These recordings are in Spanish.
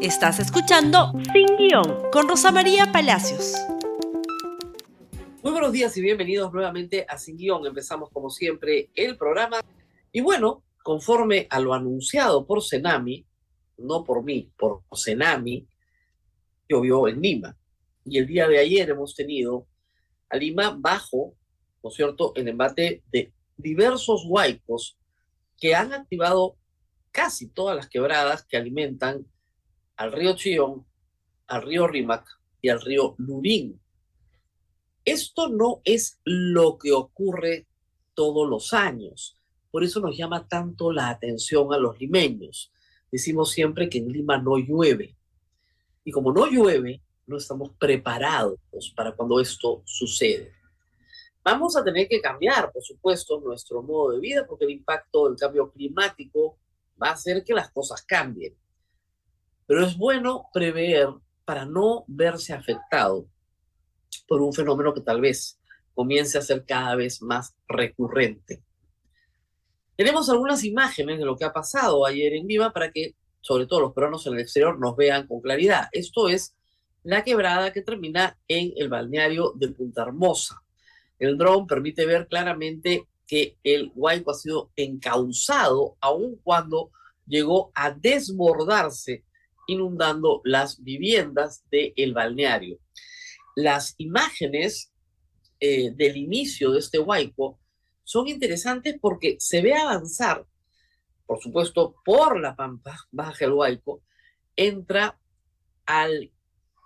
Estás escuchando Sin Guión con Rosa María Palacios. Muy buenos días y bienvenidos nuevamente a Sin Guión. Empezamos como siempre el programa. Y bueno, conforme a lo anunciado por Senami, no por mí, por Senami, llovió en Lima. Y el día de ayer hemos tenido a Lima bajo, ¿no es cierto?, el embate de diversos huaicos que han activado casi todas las quebradas que alimentan al río Chillón, al río Rímac y al río Lurín. Esto no es lo que ocurre todos los años. Por eso nos llama tanto la atención a los limeños. Decimos siempre que en Lima no llueve. Y como no llueve, no estamos preparados para cuando esto sucede. Vamos a tener que cambiar, por supuesto, nuestro modo de vida porque el impacto del cambio climático va a hacer que las cosas cambien. Pero es bueno prever para no verse afectado por un fenómeno que tal vez comience a ser cada vez más recurrente. Tenemos algunas imágenes de lo que ha pasado ayer en Viva para que, sobre todo los peruanos en el exterior, nos vean con claridad. Esto es la quebrada que termina en el balneario de Punta Hermosa. El dron permite ver claramente que el Huayco ha sido encauzado, aun cuando llegó a desbordarse, inundando las viviendas del balneario. Las imágenes eh, del inicio de este Huayco son interesantes porque se ve avanzar, por supuesto, por la Pampa, baja el Huayco, entra al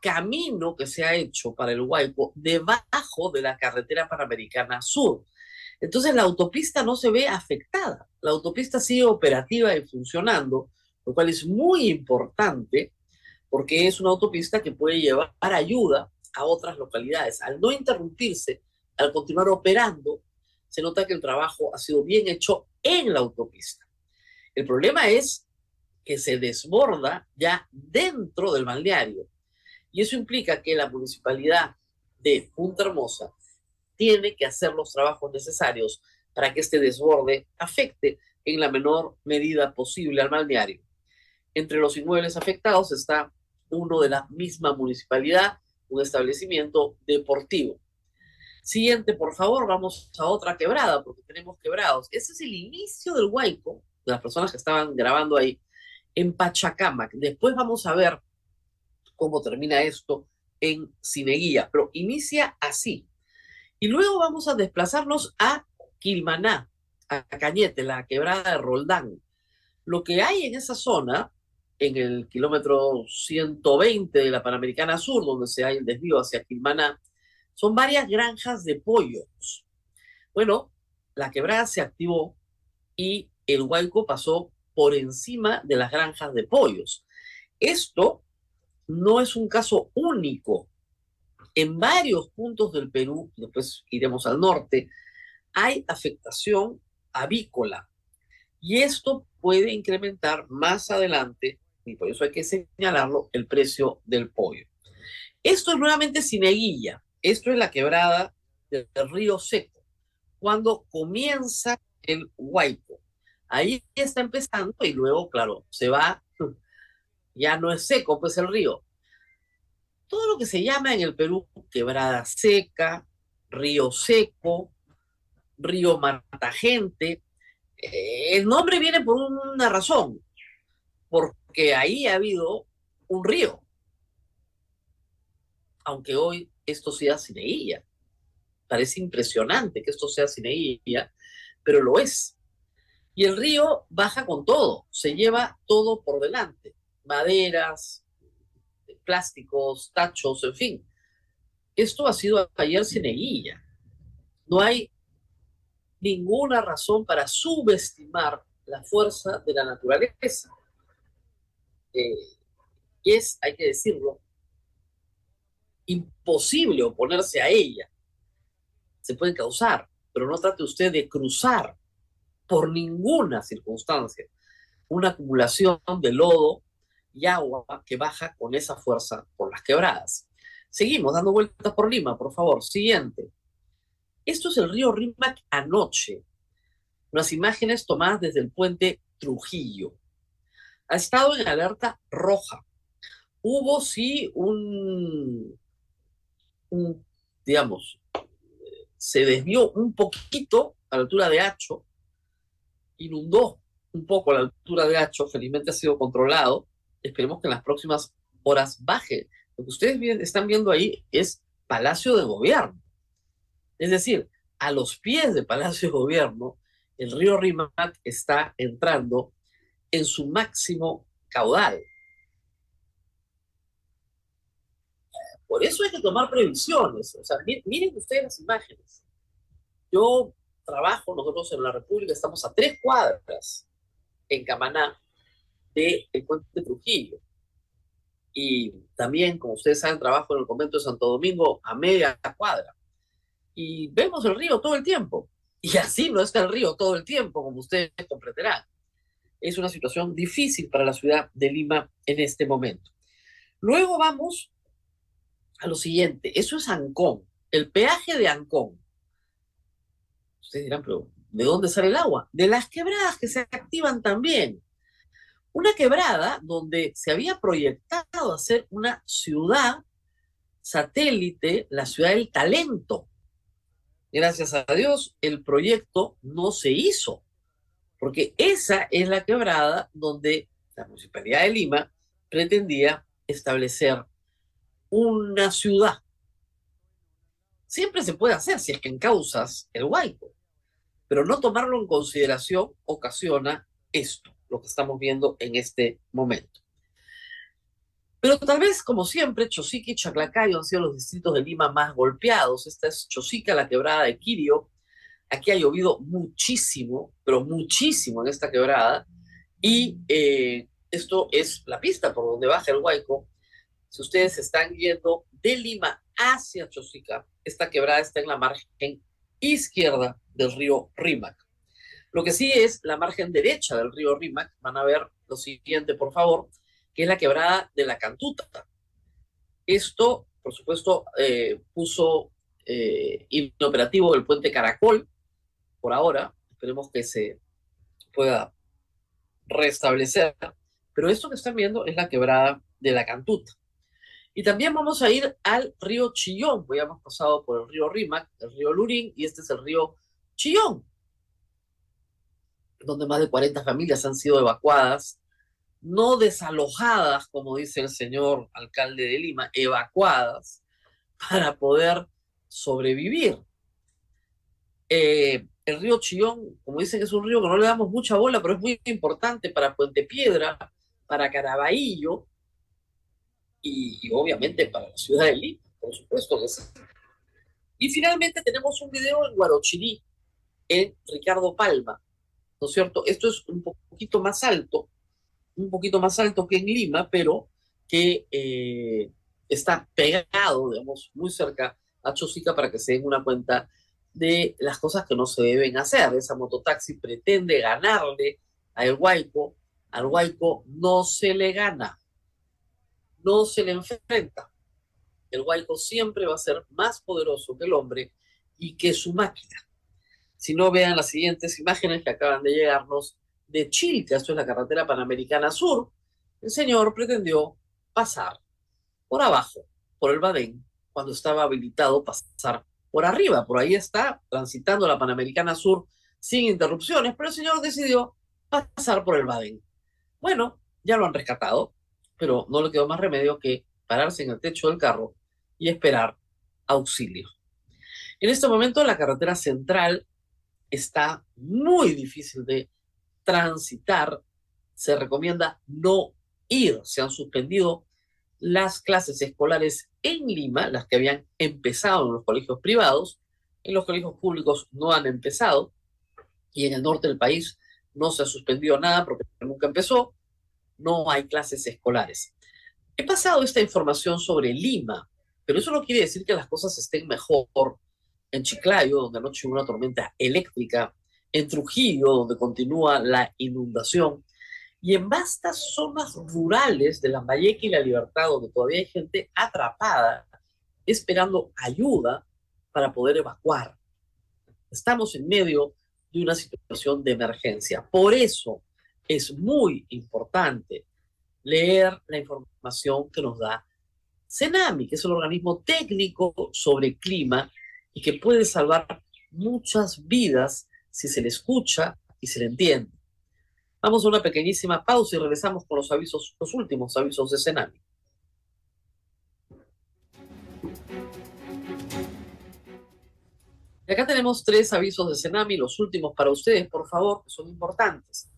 camino que se ha hecho para el Huayco debajo de la carretera panamericana sur. Entonces la autopista no se ve afectada, la autopista sigue operativa y funcionando, lo cual es muy importante porque es una autopista que puede llevar ayuda a otras localidades. Al no interrumpirse, al continuar operando, se nota que el trabajo ha sido bien hecho en la autopista. El problema es que se desborda ya dentro del balneario. Y eso implica que la municipalidad de Punta Hermosa tiene que hacer los trabajos necesarios para que este desborde afecte en la menor medida posible al balneario. Entre los inmuebles afectados está uno de la misma municipalidad, un establecimiento deportivo. Siguiente, por favor, vamos a otra quebrada, porque tenemos quebrados. Ese es el inicio del Huayco, de las personas que estaban grabando ahí, en Pachacamac. Después vamos a ver cómo termina esto en Cineguía, pero inicia así. Y luego vamos a desplazarnos a Quilmaná, a Cañete, la quebrada de Roldán. Lo que hay en esa zona, en el kilómetro 120 de la Panamericana Sur, donde se hay el desvío hacia Quilmaná, son varias granjas de pollos. Bueno, la quebrada se activó y el Huayco pasó por encima de las granjas de pollos. Esto no es un caso único en varios puntos del Perú, después iremos al norte, hay afectación avícola. Y esto puede incrementar más adelante, y por eso hay que señalarlo, el precio del pollo. Esto es nuevamente Cineguilla. Esto es la quebrada del río Seco, cuando comienza el Huayco. Ahí está empezando y luego, claro, se va, ya no es seco, pues el río, todo lo que se llama en el Perú quebrada seca, río seco, río matagente. Eh, el nombre viene por una razón, porque ahí ha habido un río, aunque hoy esto sea cineilla. Parece impresionante que esto sea cineilla, pero lo es. Y el río baja con todo, se lleva todo por delante, maderas, plásticos, tachos, en fin. Esto ha sido ayer cineguilla. No hay ninguna razón para subestimar la fuerza de la naturaleza. Eh, es, hay que decirlo, imposible oponerse a ella. Se puede causar, pero no trate usted de cruzar por ninguna circunstancia una acumulación de lodo y agua que baja con esa fuerza por las quebradas. Seguimos dando vueltas por Lima, por favor. Siguiente. Esto es el río Rímac anoche. Unas imágenes tomadas desde el puente Trujillo. Ha estado en alerta roja. hubo sí un, digamos, se desvió un poquito a la altura de Hacho, inundó un poco a la altura de Hacho, felizmente ha sido controlado, esperemos que en las próximas horas baje. Lo que ustedes están viendo ahí es Palacio de Gobierno. Es decir, a los pies de Palacio de Gobierno, el río Rimac está entrando en su máximo caudal. Por eso hay que tomar previsiones. O sea, miren ustedes las imágenes. Yo trabajo, nosotros en la República estamos a tres cuadras en Camaná del de puente de Trujillo. Y también, como ustedes saben, trabajo en el convento de Santo Domingo a media cuadra. Y vemos el río todo el tiempo. Y así no está el río todo el tiempo, como ustedes comprenderán. Es una situación difícil para la ciudad de Lima en este momento. Luego vamos a lo siguiente. Eso es Ancón. El peaje de Ancón. Ustedes dirán, pero ¿de dónde sale el agua? De las quebradas que se activan también. Una quebrada donde se había proyectado hacer una ciudad satélite, la ciudad del talento. Gracias a Dios, el proyecto no se hizo, porque esa es la quebrada donde la Municipalidad de Lima pretendía establecer una ciudad. Siempre se puede hacer si es que en causas el huaico, pero no tomarlo en consideración ocasiona esto, lo que estamos viendo en este momento. Pero tal vez, como siempre, Chosica y Chaclacayo han sido los distritos de Lima más golpeados. Esta es Chosica, la quebrada de Quirio. Aquí ha llovido muchísimo, pero muchísimo en esta quebrada. Y eh, esto es la pista por donde baja el Huayco si ustedes están yendo de Lima hacia Chosica, esta quebrada está en la margen izquierda del río Rímac. Lo que sí es la margen derecha del río Rímac, van a ver lo siguiente, por favor, que es la quebrada de la Cantuta. Esto, por supuesto, eh, puso eh, inoperativo el puente Caracol por ahora. Esperemos que se pueda restablecer. Pero esto que están viendo es la quebrada de la Cantuta. Y también vamos a ir al río Chillón. Hoy hemos pasado por el río Rímac, el río Lurín, y este es el río Chillón, donde más de 40 familias han sido evacuadas, no desalojadas, como dice el señor alcalde de Lima, evacuadas para poder sobrevivir. Eh, el río Chillón, como dicen, es un río que no le damos mucha bola, pero es muy importante para Puente Piedra, para Caraballo, y, obviamente para la ciudad de Lima, por supuesto que. Y finalmente tenemos un video en Guarochirí, en Ricardo Palma, ¿no es cierto? Esto es un poquito más alto, un poquito más alto que en Lima, pero que eh, está pegado, digamos, muy cerca a Chosica para que se den una cuenta de las cosas que no se deben hacer. Esa mototaxi pretende ganarle al Huayco, al Huayco no se le gana no se le enfrenta. El huayco siempre va a ser más poderoso que el hombre y que su máquina. Si no vean las siguientes imágenes que acaban de llegarnos de Chilca, esto es la carretera panamericana sur, el señor pretendió pasar por abajo, por el Badén, cuando estaba habilitado pasar por arriba. Por ahí está transitando la panamericana sur sin interrupciones, pero el señor decidió pasar por el Badén. Bueno, ya lo han rescatado, pero no le quedó más remedio que pararse en el techo del carro y esperar auxilio. En este momento la carretera central está muy difícil de transitar. Se recomienda no ir. Se han suspendido las clases escolares en Lima, las que habían empezado en los colegios privados. En los colegios públicos no han empezado. Y en el norte del país no se ha suspendido nada porque nunca empezó no hay clases escolares. He pasado esta información sobre Lima, pero eso no quiere decir que las cosas estén mejor en Chiclayo, donde anoche hubo una tormenta eléctrica, en Trujillo, donde continúa la inundación, y en vastas zonas rurales de Lambayeque y La Libertad, donde todavía hay gente atrapada, esperando ayuda para poder evacuar. Estamos en medio de una situación de emergencia. Por eso es muy importante leer la información que nos da CENAMI, que es el organismo técnico sobre clima y que puede salvar muchas vidas si se le escucha y se le entiende. Vamos a una pequeñísima pausa y regresamos con los avisos, los últimos avisos de Cenami. Y acá tenemos tres avisos de Cenami, los últimos para ustedes, por favor, que son importantes.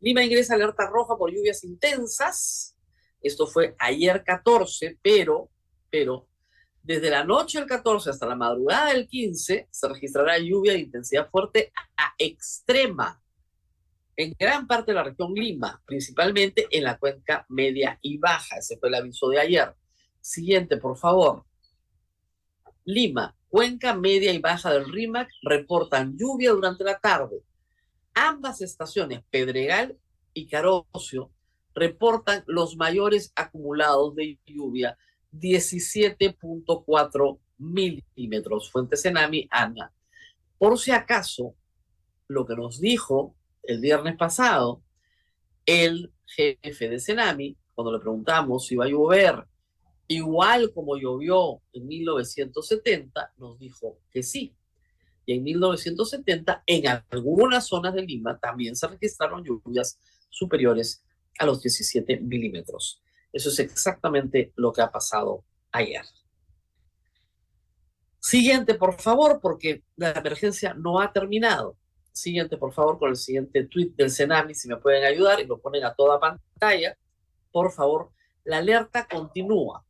Lima ingresa alerta roja por lluvias intensas. Esto fue ayer 14, pero, pero desde la noche del 14 hasta la madrugada del 15 se registrará lluvia de intensidad fuerte a extrema en gran parte de la región Lima, principalmente en la cuenca media y baja. Ese fue el aviso de ayer. Siguiente, por favor. Lima, cuenca media y baja del RIMAC reportan lluvia durante la tarde. Ambas estaciones, Pedregal y Carocio, reportan los mayores acumulados de lluvia, 17.4 milímetros. Fuente Senami, Ana. Por si acaso, lo que nos dijo el viernes pasado, el jefe de Senami, cuando le preguntamos si iba a llover igual como llovió en 1970, nos dijo que sí. Y en 1970, en algunas zonas de Lima también se registraron lluvias superiores a los 17 milímetros. Eso es exactamente lo que ha pasado ayer. Siguiente, por favor, porque la emergencia no ha terminado. Siguiente, por favor, con el siguiente tweet del Senami, si me pueden ayudar y lo ponen a toda pantalla. Por favor, la alerta continúa.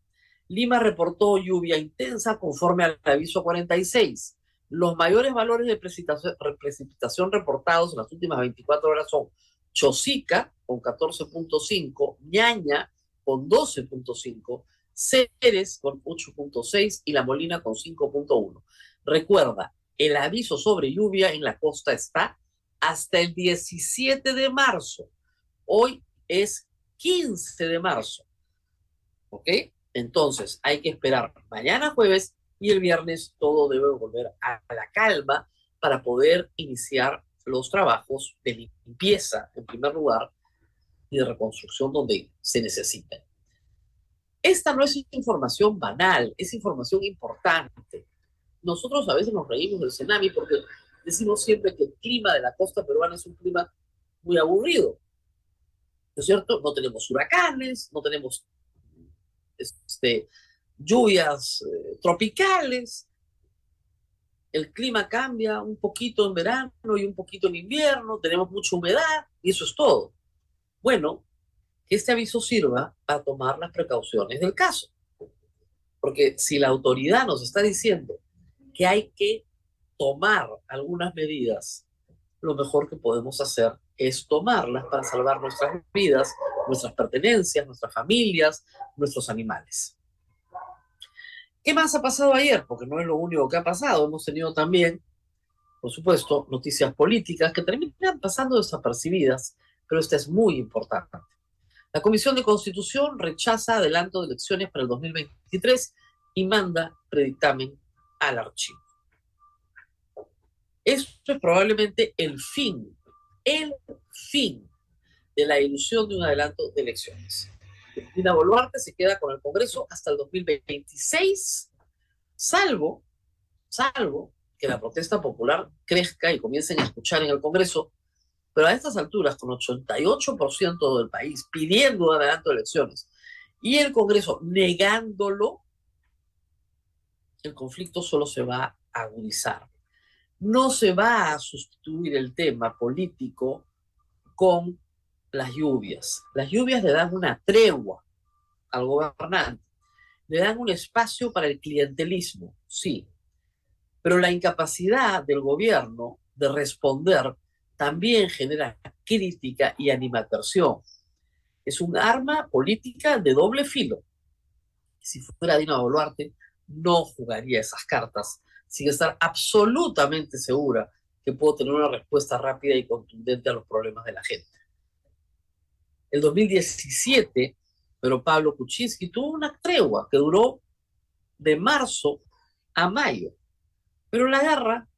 Lima reportó lluvia intensa conforme al aviso 46. Los mayores valores de precipitación, reportados en las últimas 24 horas son Chosica con 14.5, Ñaña con 12.5, Ceres con 8.6 y La Molina con 5.1. Recuerda, el aviso sobre lluvia en la costa está hasta el 17 de marzo. Hoy es 15 de marzo. ¿Ok? Entonces, hay que esperar mañana jueves y el viernes todo debe volver a la calma para poder iniciar los trabajos de limpieza, en primer lugar, y de reconstrucción donde se necesiten. Esta no es información banal, es información importante. Nosotros a veces nos reímos del tsunami porque decimos siempre que el clima de la costa peruana es un clima muy aburrido. ¿No es cierto? No tenemos huracanes, no tenemos este, lluvias eh, tropicales, el clima cambia un poquito en verano y un poquito en invierno, tenemos mucha humedad y eso es todo. Bueno, que este aviso sirva para tomar las precauciones del caso. Porque si la autoridad nos está diciendo que hay que tomar algunas medidas, lo mejor que podemos hacer es tomarlas para salvar nuestras vidas, nuestras pertenencias, nuestras familias, nuestros animales. ¿Qué más ha pasado ayer? Porque no es lo único que ha pasado. Hemos tenido también, por supuesto, noticias políticas que terminan pasando desapercibidas, pero esta es muy importante. La Comisión de Constitución rechaza adelanto de elecciones para el 2023 y manda predictamen al archivo. Esto es probablemente el fin, el fin de la ilusión de un adelanto de elecciones. Dina Boluarte se queda con el Congreso hasta el 2026, salvo, salvo que la protesta popular crezca y comiencen a escuchar en el Congreso, pero a estas alturas, con 88% del país pidiendo un adelanto de elecciones y el Congreso negándolo, el conflicto solo se va a agudizar. No se va a sustituir el tema político con las lluvias. Las lluvias le dan una tregua al gobernante, le dan un espacio para el clientelismo, sí, pero la incapacidad del gobierno de responder también genera crítica y animación. Es un arma política de doble filo. Si fuera Dina Boluarte, no jugaría esas cartas sin estar absolutamente segura que puedo tener una respuesta rápida y contundente a los problemas de la gente el 2017, pero Pablo Kuczynski tuvo una tregua que duró de marzo a mayo. Pero la guerra,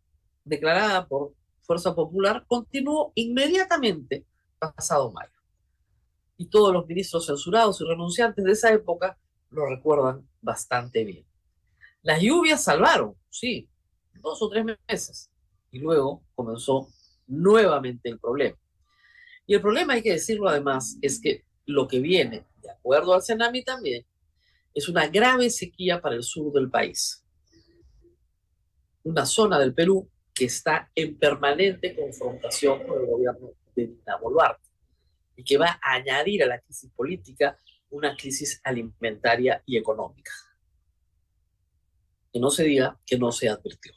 declarada por Fuerza Popular, continuó inmediatamente pasado mayo. y todos los ministros censurados y renunciantes de esa época lo recuerdan bastante bien. Las lluvias salvaron, sí, dos o tres meses, y luego comenzó nuevamente el problema. Y el problema, hay que decirlo además, es que lo que viene, de acuerdo al Senami también, es una grave sequía para el sur del país. Una zona del Perú que está en permanente confrontación con el gobierno de Dina Boluarte y que va a añadir a la crisis política una crisis alimentaria y económica. Que no se diga que no se advirtió.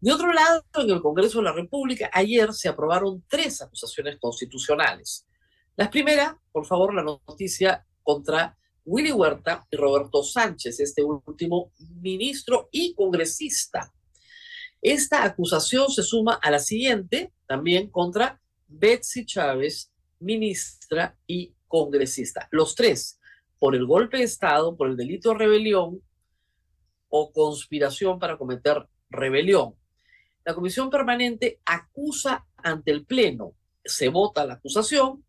De otro lado, en el Congreso de la República, ayer se aprobaron tres acusaciones constitucionales. La primera, por favor, la noticia contra Willy Huerta y Roberto Sánchez, este último ministro y congresista. Esta acusación se suma a la siguiente, también contra Betsy Chávez ministra y congresista. Los tres, por el golpe de Estado, por el delito de rebelión conspiración para cometer rebelión. La comisión permanente acusa ante el Pleno, se vota la acusación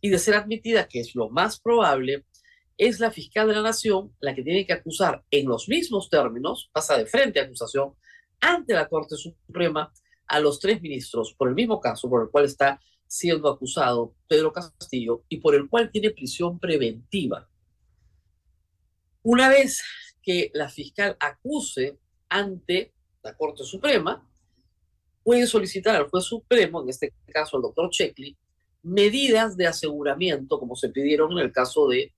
y de ser admitida, que es lo más probable, es la fiscal de la nación la que tiene que acusar en los mismos términos, pasa de frente a acusación, ante la Corte Suprema a los tres ministros por el mismo caso por el cual está siendo acusado Pedro Castillo y por el cual tiene prisión preventiva. Una vez que la fiscal acuse ante la Corte Suprema, puede solicitar al juez supremo, en este caso al doctor Checkley, medidas de aseguramiento, como se pidieron en el caso de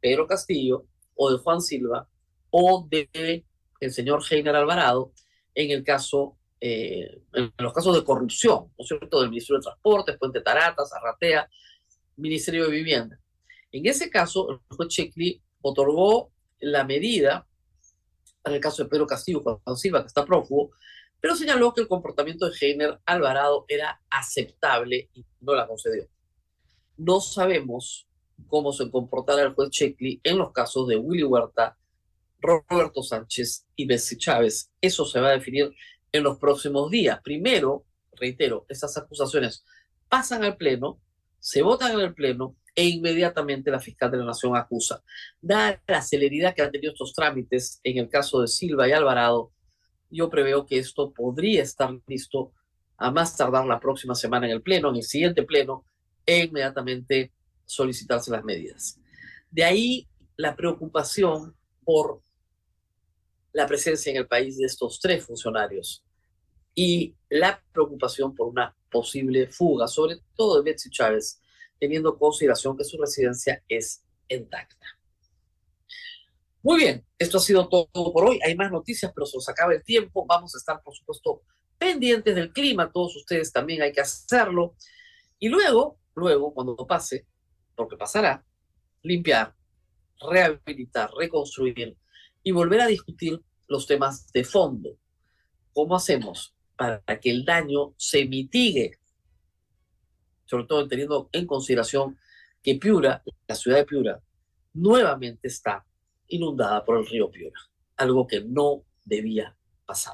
Pedro Castillo o de Juan Silva o de el señor Heiner Alvarado en el caso eh, en los casos de corrupción, ¿no es cierto?, del Ministerio de Transportes, Puente Taratas, Arratea, Ministerio de Vivienda. En ese caso, el juez Checkley otorgó la medida, en el caso de Pedro Castillo, Juan Silva, que está prófugo, pero señaló que el comportamiento de Heiner Alvarado era aceptable y no la concedió. No sabemos cómo se comportará el juez Checkley en los casos de Willy Huerta, Roberto Sánchez y Bessie Chávez. Eso se va a definir en los próximos días. Primero, reitero, esas acusaciones pasan al Pleno, se votan en el Pleno e inmediatamente la fiscal de la Nación acusa. Dada la celeridad que han tenido estos trámites en el caso de Silva y Alvarado, yo preveo que esto podría estar listo a más tardar la próxima semana en el Pleno, en el siguiente Pleno, e inmediatamente solicitarse las medidas. De ahí la preocupación por la presencia en el país de estos tres funcionarios y la preocupación por una posible fuga, sobre todo de Betsy Chávez, teniendo consideración que su residencia es intacta. Muy bien, esto ha sido todo por hoy. Hay más noticias, pero se nos acaba el tiempo. Vamos a estar, por supuesto, pendientes del clima. Todos ustedes también hay que hacerlo. Y luego, luego, cuando pase, porque pasará, limpiar, rehabilitar, reconstruir y volver a discutir los temas de fondo. ¿Cómo hacemos para que el daño se mitigue? Sobre todo teniendo en consideración que Piura, la ciudad de Piura, nuevamente está inundada por el río Piura, algo que no debía pasar.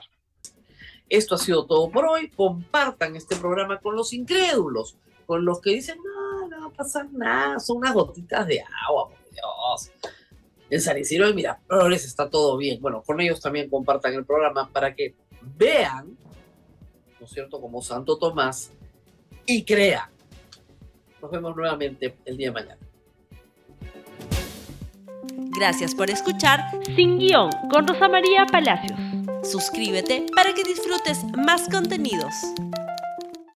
Esto ha sido todo por hoy. Compartan este programa con los incrédulos, con los que dicen, no, no va a pasar nada, son unas gotitas de agua, por Dios en San Isidro de Miraflores está todo bien. Bueno, con ellos también compartan el programa para que vean, ¿no es cierto?, como Santo Tomás y crean. Nos vemos nuevamente el día de mañana. Gracias por escuchar Sin Guión con Rosa María Palacios. Suscríbete para que disfrutes más contenidos.